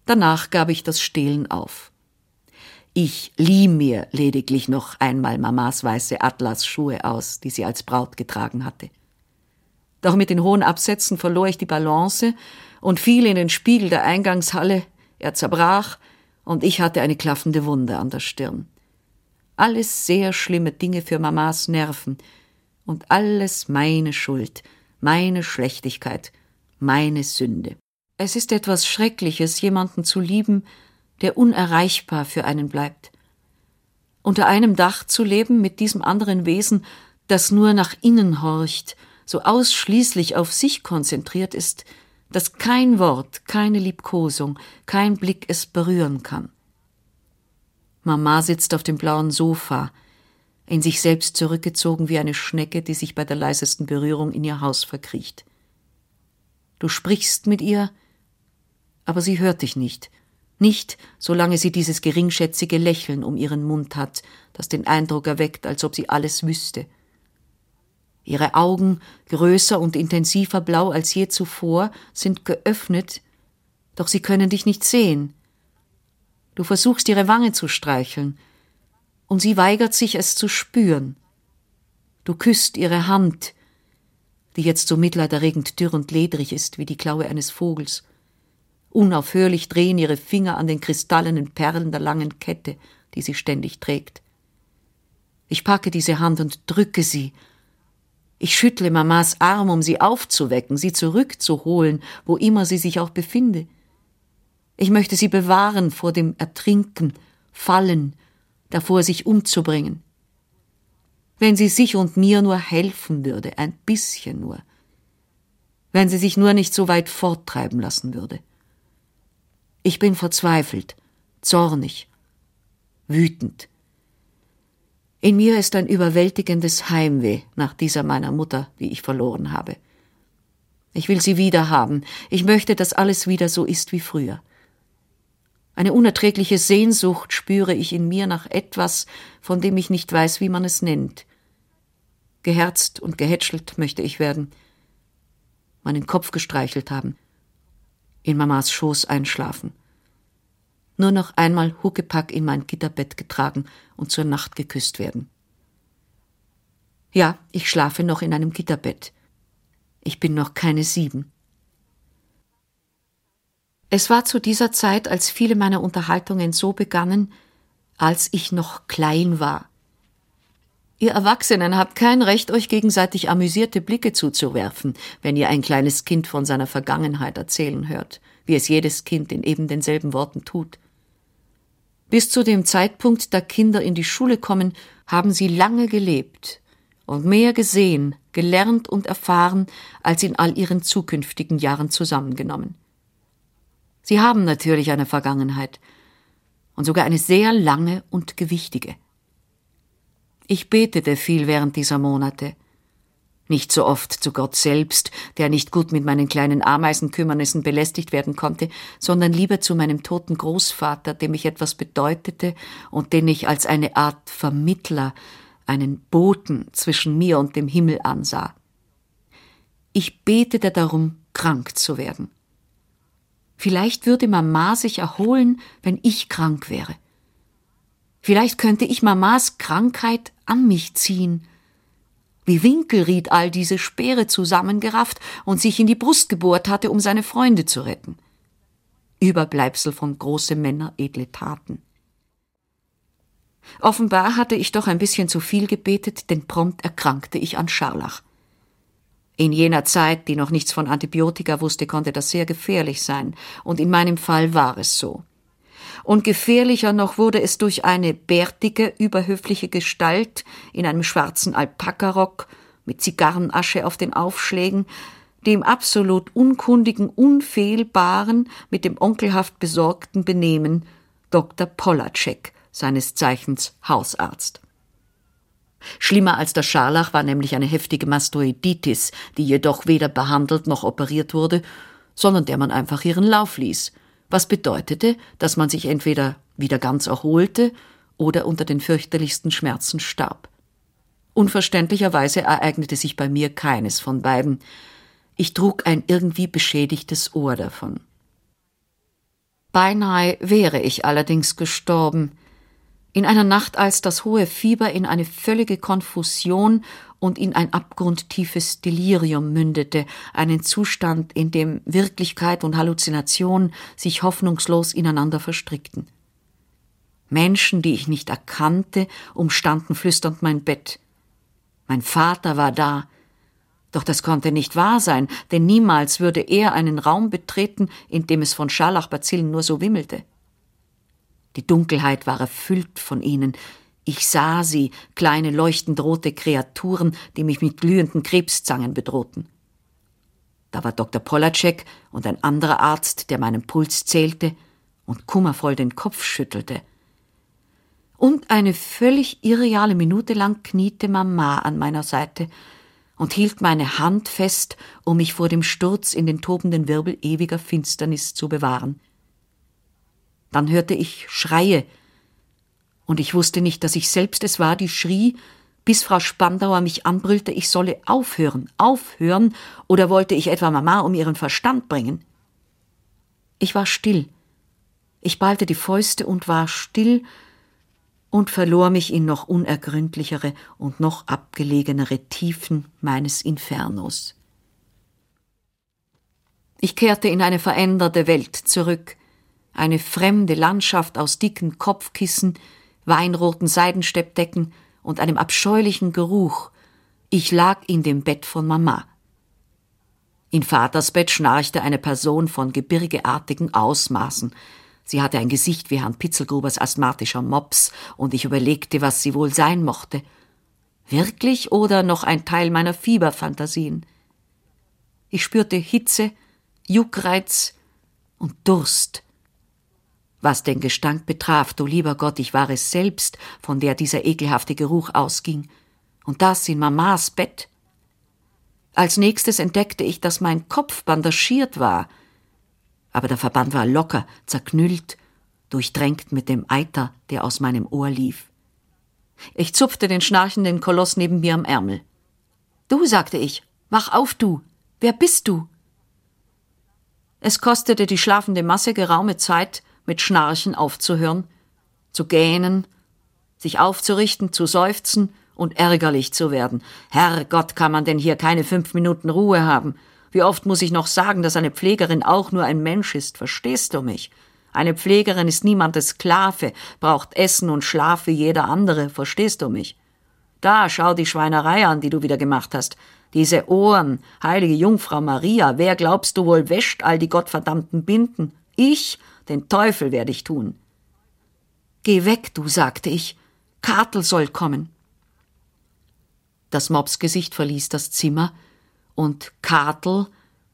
Danach gab ich das Stehlen auf. Ich lieh mir lediglich noch einmal Mamas weiße Atlasschuhe aus, die sie als Braut getragen hatte. Doch mit den hohen Absätzen verlor ich die Balance und fiel in den Spiegel der Eingangshalle, er zerbrach, und ich hatte eine klaffende Wunde an der Stirn. Alles sehr schlimme Dinge für Mamas Nerven und alles meine Schuld, meine Schlechtigkeit, meine Sünde. Es ist etwas Schreckliches, jemanden zu lieben, der unerreichbar für einen bleibt. Unter einem Dach zu leben mit diesem anderen Wesen, das nur nach innen horcht, so ausschließlich auf sich konzentriert ist, dass kein Wort, keine Liebkosung, kein Blick es berühren kann. Mama sitzt auf dem blauen Sofa, in sich selbst zurückgezogen wie eine Schnecke, die sich bei der leisesten Berührung in ihr Haus verkriecht. Du sprichst mit ihr, aber sie hört dich nicht. Nicht, solange sie dieses geringschätzige Lächeln um ihren Mund hat, das den Eindruck erweckt, als ob sie alles wüsste. Ihre Augen, größer und intensiver blau als je zuvor, sind geöffnet, doch sie können dich nicht sehen. Du versuchst ihre Wange zu streicheln, und sie weigert sich, es zu spüren. Du küsst ihre Hand, die jetzt so mitleiderregend dürr und ledrig ist wie die Klaue eines Vogels. Unaufhörlich drehen ihre Finger an den kristallenen Perlen der langen Kette, die sie ständig trägt. Ich packe diese Hand und drücke sie. Ich schüttle Mamas Arm, um sie aufzuwecken, sie zurückzuholen, wo immer sie sich auch befinde. Ich möchte sie bewahren vor dem Ertrinken, Fallen, davor sich umzubringen wenn sie sich und mir nur helfen würde, ein bisschen nur, wenn sie sich nur nicht so weit forttreiben lassen würde. Ich bin verzweifelt, zornig, wütend. In mir ist ein überwältigendes Heimweh nach dieser meiner Mutter, die ich verloren habe. Ich will sie wieder haben. Ich möchte, dass alles wieder so ist wie früher. Eine unerträgliche Sehnsucht spüre ich in mir nach etwas, von dem ich nicht weiß, wie man es nennt. Geherzt und gehätschelt möchte ich werden, meinen Kopf gestreichelt haben, in Mamas Schoß einschlafen, nur noch einmal Huckepack in mein Gitterbett getragen und zur Nacht geküsst werden. Ja, ich schlafe noch in einem Gitterbett. Ich bin noch keine sieben. Es war zu dieser Zeit, als viele meiner Unterhaltungen so begannen, als ich noch klein war. Ihr Erwachsenen habt kein Recht, euch gegenseitig amüsierte Blicke zuzuwerfen, wenn ihr ein kleines Kind von seiner Vergangenheit erzählen hört, wie es jedes Kind in eben denselben Worten tut. Bis zu dem Zeitpunkt, da Kinder in die Schule kommen, haben sie lange gelebt und mehr gesehen, gelernt und erfahren, als in all ihren zukünftigen Jahren zusammengenommen. Sie haben natürlich eine Vergangenheit und sogar eine sehr lange und gewichtige. Ich betete viel während dieser Monate. Nicht so oft zu Gott selbst, der nicht gut mit meinen kleinen Ameisenkümmernissen belästigt werden konnte, sondern lieber zu meinem toten Großvater, dem ich etwas bedeutete und den ich als eine Art Vermittler, einen Boten zwischen mir und dem Himmel ansah. Ich betete darum, krank zu werden. Vielleicht würde Mama sich erholen, wenn ich krank wäre. Vielleicht könnte ich Mamas Krankheit an mich ziehen. Wie Winkelried all diese Speere zusammengerafft und sich in die Brust gebohrt hatte, um seine Freunde zu retten. Überbleibsel von große Männer edle Taten. Offenbar hatte ich doch ein bisschen zu viel gebetet, denn prompt erkrankte ich an Scharlach. In jener Zeit, die noch nichts von Antibiotika wusste, konnte das sehr gefährlich sein, und in meinem Fall war es so und gefährlicher noch wurde es durch eine bärtige, überhöfliche Gestalt in einem schwarzen Alpakarock mit Zigarrenasche auf den Aufschlägen, dem absolut unkundigen, unfehlbaren, mit dem onkelhaft besorgten Benehmen Dr. Polacek, seines Zeichens Hausarzt. Schlimmer als der Scharlach war nämlich eine heftige Mastoiditis, die jedoch weder behandelt noch operiert wurde, sondern der man einfach ihren Lauf ließ – was bedeutete, dass man sich entweder wieder ganz erholte oder unter den fürchterlichsten Schmerzen starb. Unverständlicherweise ereignete sich bei mir keines von beiden. Ich trug ein irgendwie beschädigtes Ohr davon. Beinahe wäre ich allerdings gestorben, in einer Nacht, als das hohe Fieber in eine völlige Konfusion und in ein abgrundtiefes Delirium mündete, einen Zustand, in dem Wirklichkeit und Halluzination sich hoffnungslos ineinander verstrickten. Menschen, die ich nicht erkannte, umstanden flüsternd mein Bett. Mein Vater war da, doch das konnte nicht wahr sein, denn niemals würde er einen Raum betreten, in dem es von Scharlachbazillen nur so wimmelte. Die Dunkelheit war erfüllt von ihnen. Ich sah sie, kleine leuchtend rote Kreaturen, die mich mit glühenden Krebszangen bedrohten. Da war Dr. Polacek und ein anderer Arzt, der meinen Puls zählte und kummervoll den Kopf schüttelte. Und eine völlig irreale Minute lang kniete Mama an meiner Seite und hielt meine Hand fest, um mich vor dem Sturz in den tobenden Wirbel ewiger Finsternis zu bewahren. Dann hörte ich Schreie, und ich wusste nicht, dass ich selbst es war, die schrie, bis Frau Spandauer mich anbrüllte, ich solle aufhören, aufhören, oder wollte ich etwa Mama um ihren Verstand bringen? Ich war still. Ich ballte die Fäuste und war still und verlor mich in noch unergründlichere und noch abgelegenere Tiefen meines Infernos. Ich kehrte in eine veränderte Welt zurück, eine fremde Landschaft aus dicken Kopfkissen, weinroten Seidensteppdecken und einem abscheulichen Geruch. Ich lag in dem Bett von Mama. In Vaters Bett schnarchte eine Person von gebirgeartigen Ausmaßen. Sie hatte ein Gesicht wie Herrn Pitzelgrubers asthmatischer Mops, und ich überlegte, was sie wohl sein mochte. Wirklich oder noch ein Teil meiner Fieberfantasien? Ich spürte Hitze, Juckreiz und Durst. Was den Gestank betraf, du lieber Gott, ich war es selbst, von der dieser ekelhafte Geruch ausging. Und das in Mamas Bett. Als nächstes entdeckte ich, dass mein Kopf bandagiert war. Aber der Verband war locker, zerknüllt, durchdrängt mit dem Eiter, der aus meinem Ohr lief. Ich zupfte den schnarchenden Koloss neben mir am Ärmel. Du, sagte ich, wach auf, du. Wer bist du? Es kostete die schlafende Masse geraume Zeit, mit Schnarchen aufzuhören, zu gähnen, sich aufzurichten, zu seufzen und ärgerlich zu werden. Herrgott, kann man denn hier keine fünf Minuten Ruhe haben? Wie oft muss ich noch sagen, dass eine Pflegerin auch nur ein Mensch ist? Verstehst du mich? Eine Pflegerin ist niemandes Sklave, braucht Essen und Schlaf wie jeder andere. Verstehst du mich? Da, schau die Schweinerei an, die du wieder gemacht hast. Diese Ohren, heilige Jungfrau Maria, wer glaubst du wohl wäscht all die gottverdammten Binden? Ich? Den Teufel werde ich tun. Geh weg, du, sagte ich. Kartel soll kommen. Das Mopsgesicht verließ das Zimmer, und Kartel,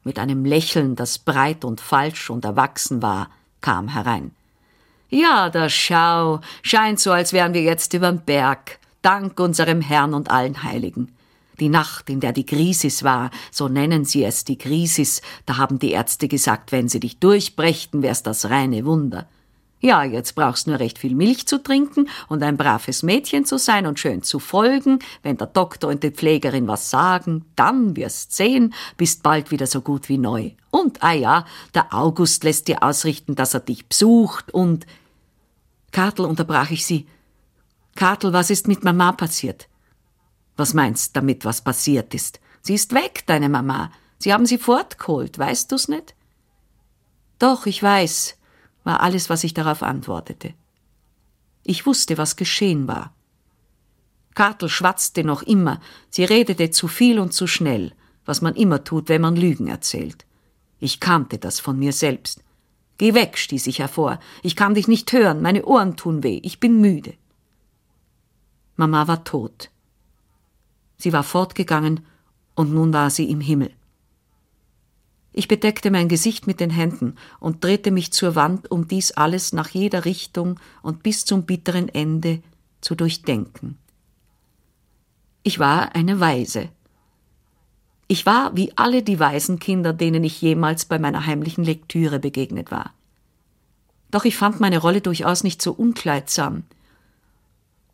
mit einem Lächeln, das breit und falsch und erwachsen war, kam herein. Ja, da schau, scheint so, als wären wir jetzt überm Berg, dank unserem Herrn und allen Heiligen. Die Nacht, in der die Krisis war, so nennen sie es die Krisis, da haben die Ärzte gesagt, wenn sie dich durchbrächten, wär's das reine Wunder. Ja, jetzt brauchst nur recht viel Milch zu trinken und ein braves Mädchen zu sein und schön zu folgen. Wenn der Doktor und die Pflegerin was sagen, dann wirst sehen, bist bald wieder so gut wie neu. Und, ah ja, der August lässt dir ausrichten, dass er dich besucht und... Kartel unterbrach ich sie. Kartel, was ist mit Mama passiert? Was meinst damit, was passiert ist? Sie ist weg, deine Mama. Sie haben sie fortgeholt, weißt du's nicht? Doch, ich weiß, war alles, was ich darauf antwortete. Ich wusste, was geschehen war. Kartel schwatzte noch immer, sie redete zu viel und zu schnell, was man immer tut, wenn man Lügen erzählt. Ich kannte das von mir selbst. Geh weg, stieß ich hervor. Ich kann dich nicht hören, meine Ohren tun weh, ich bin müde. Mama war tot. Sie war fortgegangen, und nun war sie im Himmel. Ich bedeckte mein Gesicht mit den Händen und drehte mich zur Wand, um dies alles nach jeder Richtung und bis zum bitteren Ende zu durchdenken. Ich war eine Weise. Ich war wie alle die Waisenkinder, denen ich jemals bei meiner heimlichen Lektüre begegnet war. Doch ich fand meine Rolle durchaus nicht so unkleidsam.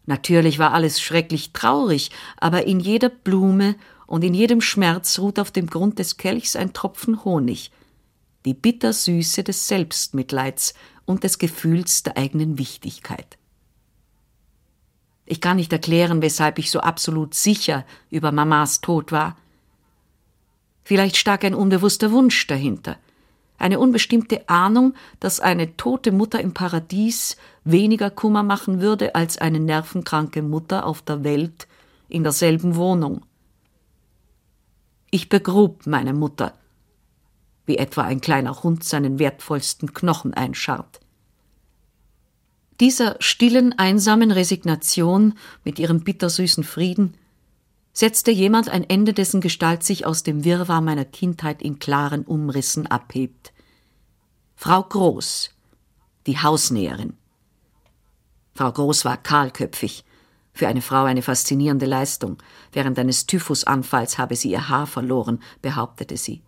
Natürlich war alles schrecklich traurig, aber in jeder Blume und in jedem Schmerz ruht auf dem Grund des Kelchs ein Tropfen Honig, die Bittersüße des Selbstmitleids und des Gefühls der eigenen Wichtigkeit. Ich kann nicht erklären, weshalb ich so absolut sicher über Mamas Tod war. Vielleicht stak ein unbewusster Wunsch dahinter, eine unbestimmte Ahnung, dass eine tote Mutter im Paradies weniger Kummer machen würde als eine nervenkranke Mutter auf der Welt in derselben Wohnung. Ich begrub meine Mutter, wie etwa ein kleiner Hund seinen wertvollsten Knochen einscharrt. Dieser stillen, einsamen Resignation mit ihrem bittersüßen Frieden setzte jemand ein Ende, dessen Gestalt sich aus dem Wirrwarr meiner Kindheit in klaren Umrissen abhebt. Frau Groß, die Hausnäherin. Frau Groß war kahlköpfig, für eine Frau eine faszinierende Leistung. Während eines Typhusanfalls habe sie ihr Haar verloren, behauptete sie.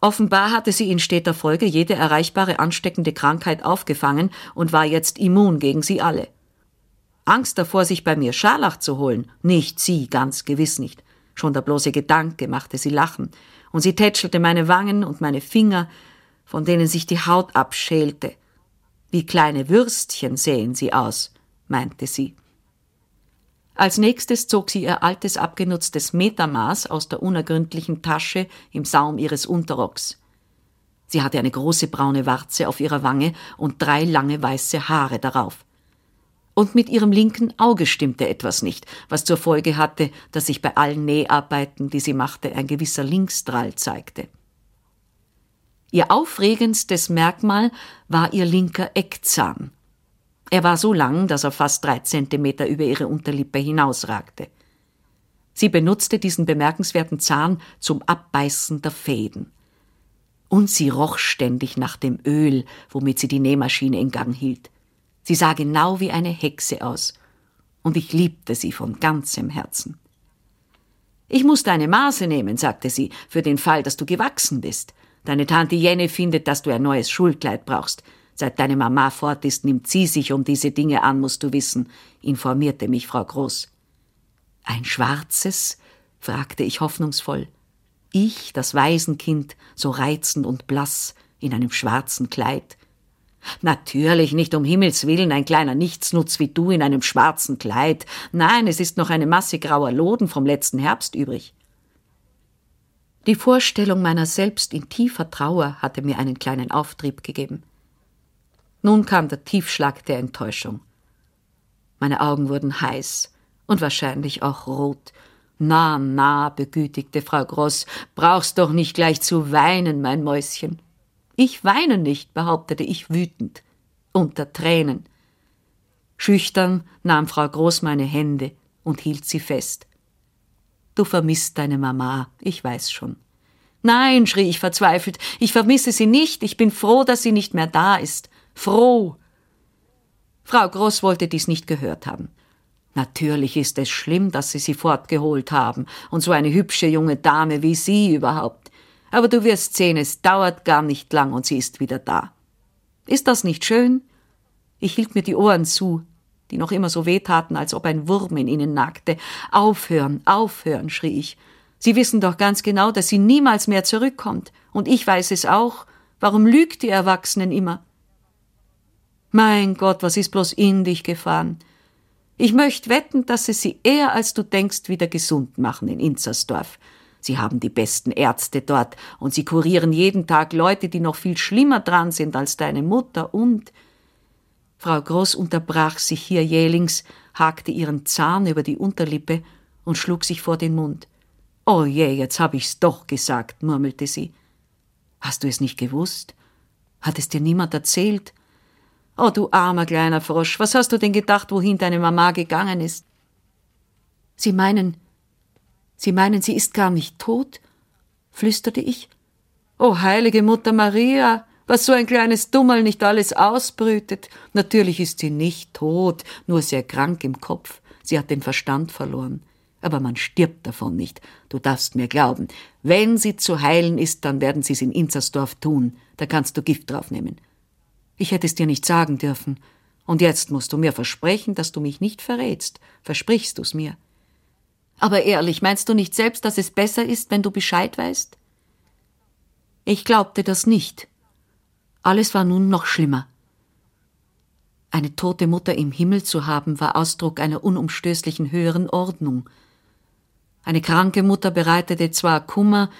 Offenbar hatte sie in steter Folge jede erreichbare ansteckende Krankheit aufgefangen und war jetzt immun gegen sie alle. Angst davor, sich bei mir Scharlach zu holen? Nicht sie, ganz gewiss nicht. Schon der bloße Gedanke machte sie lachen, und sie tätschelte meine Wangen und meine Finger, von denen sich die Haut abschälte. Wie kleine Würstchen sehen sie aus, meinte sie. Als nächstes zog sie ihr altes abgenutztes Metermaß aus der unergründlichen Tasche im Saum ihres Unterrocks. Sie hatte eine große braune Warze auf ihrer Wange und drei lange weiße Haare darauf. Und mit ihrem linken Auge stimmte etwas nicht, was zur Folge hatte, dass sich bei allen Näharbeiten, die sie machte, ein gewisser Linksdrall zeigte. Ihr aufregendstes Merkmal war ihr linker Eckzahn, er war so lang, dass er fast drei Zentimeter über ihre Unterlippe hinausragte. Sie benutzte diesen bemerkenswerten Zahn zum Abbeißen der Fäden. Und sie roch ständig nach dem Öl, womit sie die Nähmaschine in Gang hielt. Sie sah genau wie eine Hexe aus. Und ich liebte sie von ganzem Herzen. Ich muss deine Maße nehmen, sagte sie, für den Fall, dass du gewachsen bist. Deine Tante Jenne findet, dass du ein neues Schulkleid brauchst. Seit deine Mama fort ist, nimmt sie sich um diese Dinge an, musst du wissen, informierte mich Frau Groß. Ein schwarzes? fragte ich hoffnungsvoll. Ich, das Waisenkind, so reizend und blass, in einem schwarzen Kleid. Natürlich nicht um Himmels willen ein kleiner Nichtsnutz wie du in einem schwarzen Kleid. Nein, es ist noch eine Masse grauer Loden vom letzten Herbst übrig. Die Vorstellung meiner selbst in tiefer Trauer hatte mir einen kleinen Auftrieb gegeben. Nun kam der Tiefschlag der Enttäuschung. Meine Augen wurden heiß und wahrscheinlich auch rot. Na, na, begütigte Frau Groß, brauchst doch nicht gleich zu weinen, mein Mäuschen. Ich weine nicht, behauptete ich wütend, unter Tränen. Schüchtern nahm Frau Groß meine Hände und hielt sie fest. Du vermisst deine Mama, ich weiß schon. Nein, schrie ich verzweifelt, ich vermisse sie nicht, ich bin froh, dass sie nicht mehr da ist. Froh. Frau Groß wollte dies nicht gehört haben. Natürlich ist es schlimm, dass Sie sie fortgeholt haben, und so eine hübsche junge Dame wie Sie überhaupt. Aber du wirst sehen, es dauert gar nicht lang und sie ist wieder da. Ist das nicht schön? Ich hielt mir die Ohren zu, die noch immer so wehtaten, als ob ein Wurm in ihnen nagte. Aufhören, aufhören, schrie ich. Sie wissen doch ganz genau, dass sie niemals mehr zurückkommt. Und ich weiß es auch. Warum lügt die Erwachsenen immer? Mein Gott, was ist bloß in dich gefahren? Ich möchte wetten, dass sie sie eher als du denkst wieder gesund machen in Inzersdorf. Sie haben die besten Ärzte dort und sie kurieren jeden Tag Leute, die noch viel schlimmer dran sind als deine Mutter und Frau Groß unterbrach sich hier jählings, hakte ihren Zahn über die Unterlippe und schlug sich vor den Mund. Oh je, jetzt hab ich's doch gesagt, murmelte sie. Hast du es nicht gewusst? Hat es dir niemand erzählt? Oh, du armer kleiner Frosch, was hast du denn gedacht, wohin deine Mama gegangen ist? Sie meinen, Sie meinen, sie ist gar nicht tot? flüsterte ich. Oh, heilige Mutter Maria, was so ein kleines Dummerl nicht alles ausbrütet. Natürlich ist sie nicht tot, nur sehr krank im Kopf. Sie hat den Verstand verloren. Aber man stirbt davon nicht. Du darfst mir glauben. Wenn sie zu heilen ist, dann werden sie's in Inzersdorf tun. Da kannst du Gift draufnehmen. Ich hätte es dir nicht sagen dürfen. Und jetzt musst du mir versprechen, dass du mich nicht verrätst. Versprichst du's mir? Aber ehrlich, meinst du nicht selbst, dass es besser ist, wenn du Bescheid weißt? Ich glaubte das nicht. Alles war nun noch schlimmer. Eine tote Mutter im Himmel zu haben, war Ausdruck einer unumstößlichen höheren Ordnung. Eine kranke Mutter bereitete zwar Kummer,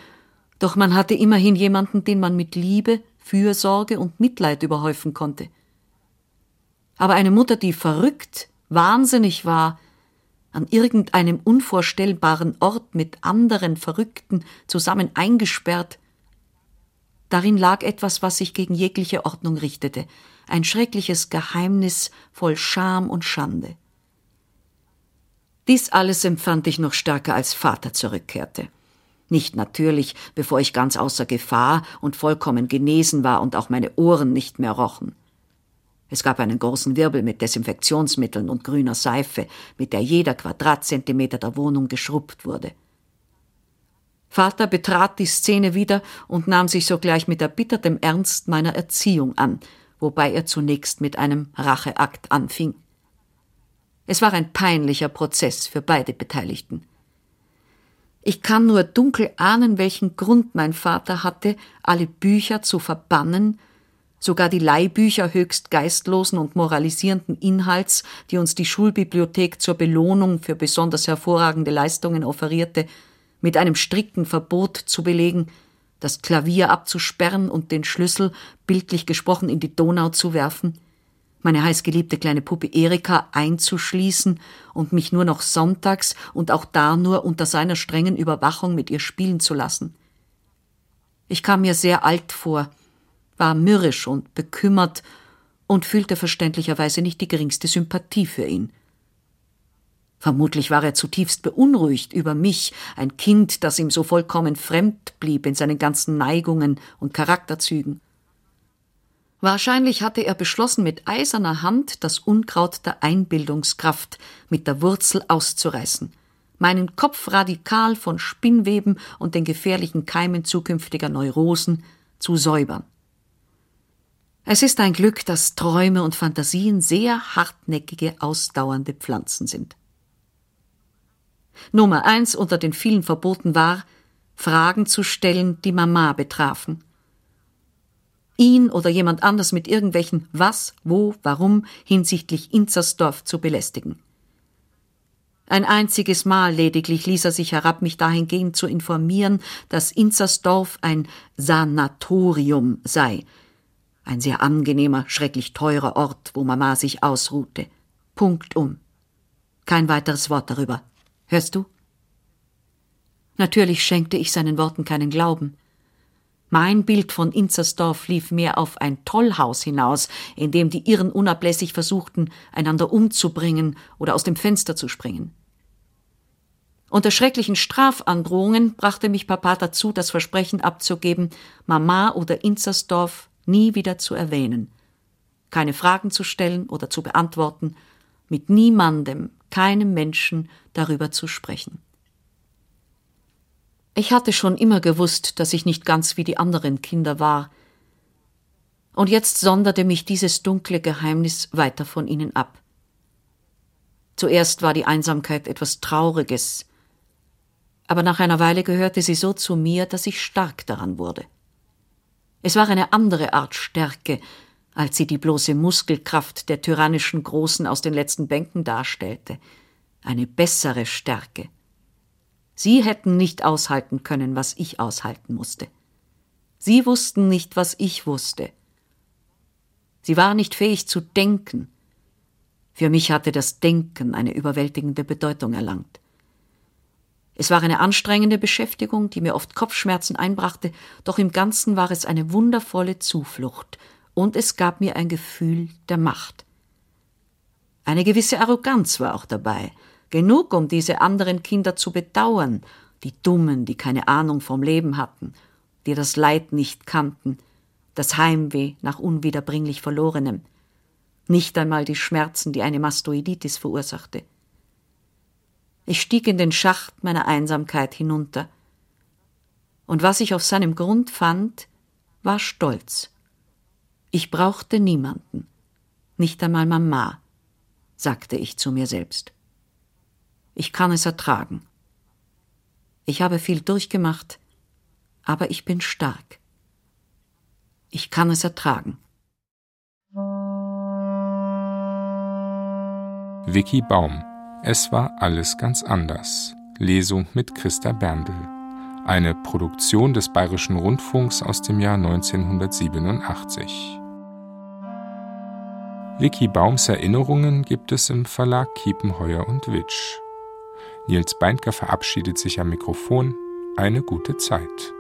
doch man hatte immerhin jemanden, den man mit Liebe, Fürsorge und Mitleid überhäufen konnte. Aber eine Mutter, die verrückt, wahnsinnig war, an irgendeinem unvorstellbaren Ort mit anderen Verrückten zusammen eingesperrt. Darin lag etwas, was sich gegen jegliche Ordnung richtete, ein schreckliches Geheimnis voll Scham und Schande. Dies alles empfand ich noch stärker, als Vater zurückkehrte. Nicht natürlich, bevor ich ganz außer Gefahr und vollkommen genesen war und auch meine Ohren nicht mehr rochen. Es gab einen großen Wirbel mit Desinfektionsmitteln und grüner Seife, mit der jeder Quadratzentimeter der Wohnung geschrubbt wurde. Vater betrat die Szene wieder und nahm sich sogleich mit erbittertem Ernst meiner Erziehung an, wobei er zunächst mit einem Racheakt anfing. Es war ein peinlicher Prozess für beide Beteiligten. Ich kann nur dunkel ahnen, welchen Grund mein Vater hatte, alle Bücher zu verbannen sogar die Leihbücher höchst geistlosen und moralisierenden Inhalts, die uns die Schulbibliothek zur Belohnung für besonders hervorragende Leistungen offerierte, mit einem strikten Verbot zu belegen, das Klavier abzusperren und den Schlüssel, bildlich gesprochen, in die Donau zu werfen, meine heißgeliebte kleine Puppe Erika einzuschließen und mich nur noch sonntags und auch da nur unter seiner strengen Überwachung mit ihr spielen zu lassen. Ich kam mir sehr alt vor, war mürrisch und bekümmert und fühlte verständlicherweise nicht die geringste Sympathie für ihn. Vermutlich war er zutiefst beunruhigt über mich, ein Kind, das ihm so vollkommen fremd blieb in seinen ganzen Neigungen und Charakterzügen. Wahrscheinlich hatte er beschlossen, mit eiserner Hand das Unkraut der Einbildungskraft mit der Wurzel auszureißen, meinen Kopf radikal von Spinnweben und den gefährlichen Keimen zukünftiger Neurosen zu säubern. Es ist ein Glück, dass Träume und Fantasien sehr hartnäckige, ausdauernde Pflanzen sind. Nummer eins unter den vielen Verboten war, Fragen zu stellen, die Mama betrafen. ihn oder jemand anders mit irgendwelchen was, wo, warum hinsichtlich Inzersdorf zu belästigen. Ein einziges Mal lediglich ließ er sich herab, mich dahingehend zu informieren, dass Inzersdorf ein Sanatorium sei. Ein sehr angenehmer, schrecklich teurer Ort, wo Mama sich ausruhte. Punkt um. Kein weiteres Wort darüber. Hörst du? Natürlich schenkte ich seinen Worten keinen Glauben. Mein Bild von Inzersdorf lief mehr auf ein Tollhaus hinaus, in dem die Irren unablässig versuchten, einander umzubringen oder aus dem Fenster zu springen. Unter schrecklichen Strafandrohungen brachte mich Papa dazu, das Versprechen abzugeben, Mama oder Inzersdorf nie wieder zu erwähnen, keine Fragen zu stellen oder zu beantworten, mit niemandem, keinem Menschen darüber zu sprechen. Ich hatte schon immer gewusst, dass ich nicht ganz wie die anderen Kinder war, und jetzt sonderte mich dieses dunkle Geheimnis weiter von ihnen ab. Zuerst war die Einsamkeit etwas Trauriges, aber nach einer Weile gehörte sie so zu mir, dass ich stark daran wurde. Es war eine andere Art Stärke, als sie die bloße Muskelkraft der tyrannischen Großen aus den letzten Bänken darstellte, eine bessere Stärke. Sie hätten nicht aushalten können, was ich aushalten musste. Sie wussten nicht, was ich wusste. Sie war nicht fähig zu denken. Für mich hatte das Denken eine überwältigende Bedeutung erlangt. Es war eine anstrengende Beschäftigung, die mir oft Kopfschmerzen einbrachte, doch im Ganzen war es eine wundervolle Zuflucht, und es gab mir ein Gefühl der Macht. Eine gewisse Arroganz war auch dabei, genug, um diese anderen Kinder zu bedauern, die Dummen, die keine Ahnung vom Leben hatten, die das Leid nicht kannten, das Heimweh nach unwiederbringlich Verlorenem, nicht einmal die Schmerzen, die eine Mastoiditis verursachte. Ich stieg in den Schacht meiner Einsamkeit hinunter, und was ich auf seinem Grund fand, war Stolz. Ich brauchte niemanden, nicht einmal Mama, sagte ich zu mir selbst. Ich kann es ertragen. Ich habe viel durchgemacht, aber ich bin stark. Ich kann es ertragen. Vicky Baum. Es war alles ganz anders. Lesung mit Christa Berndl. Eine Produktion des Bayerischen Rundfunks aus dem Jahr 1987. Vicky Baums Erinnerungen gibt es im Verlag Kiepenheuer und Witsch. Nils Beindker verabschiedet sich am Mikrofon. Eine gute Zeit.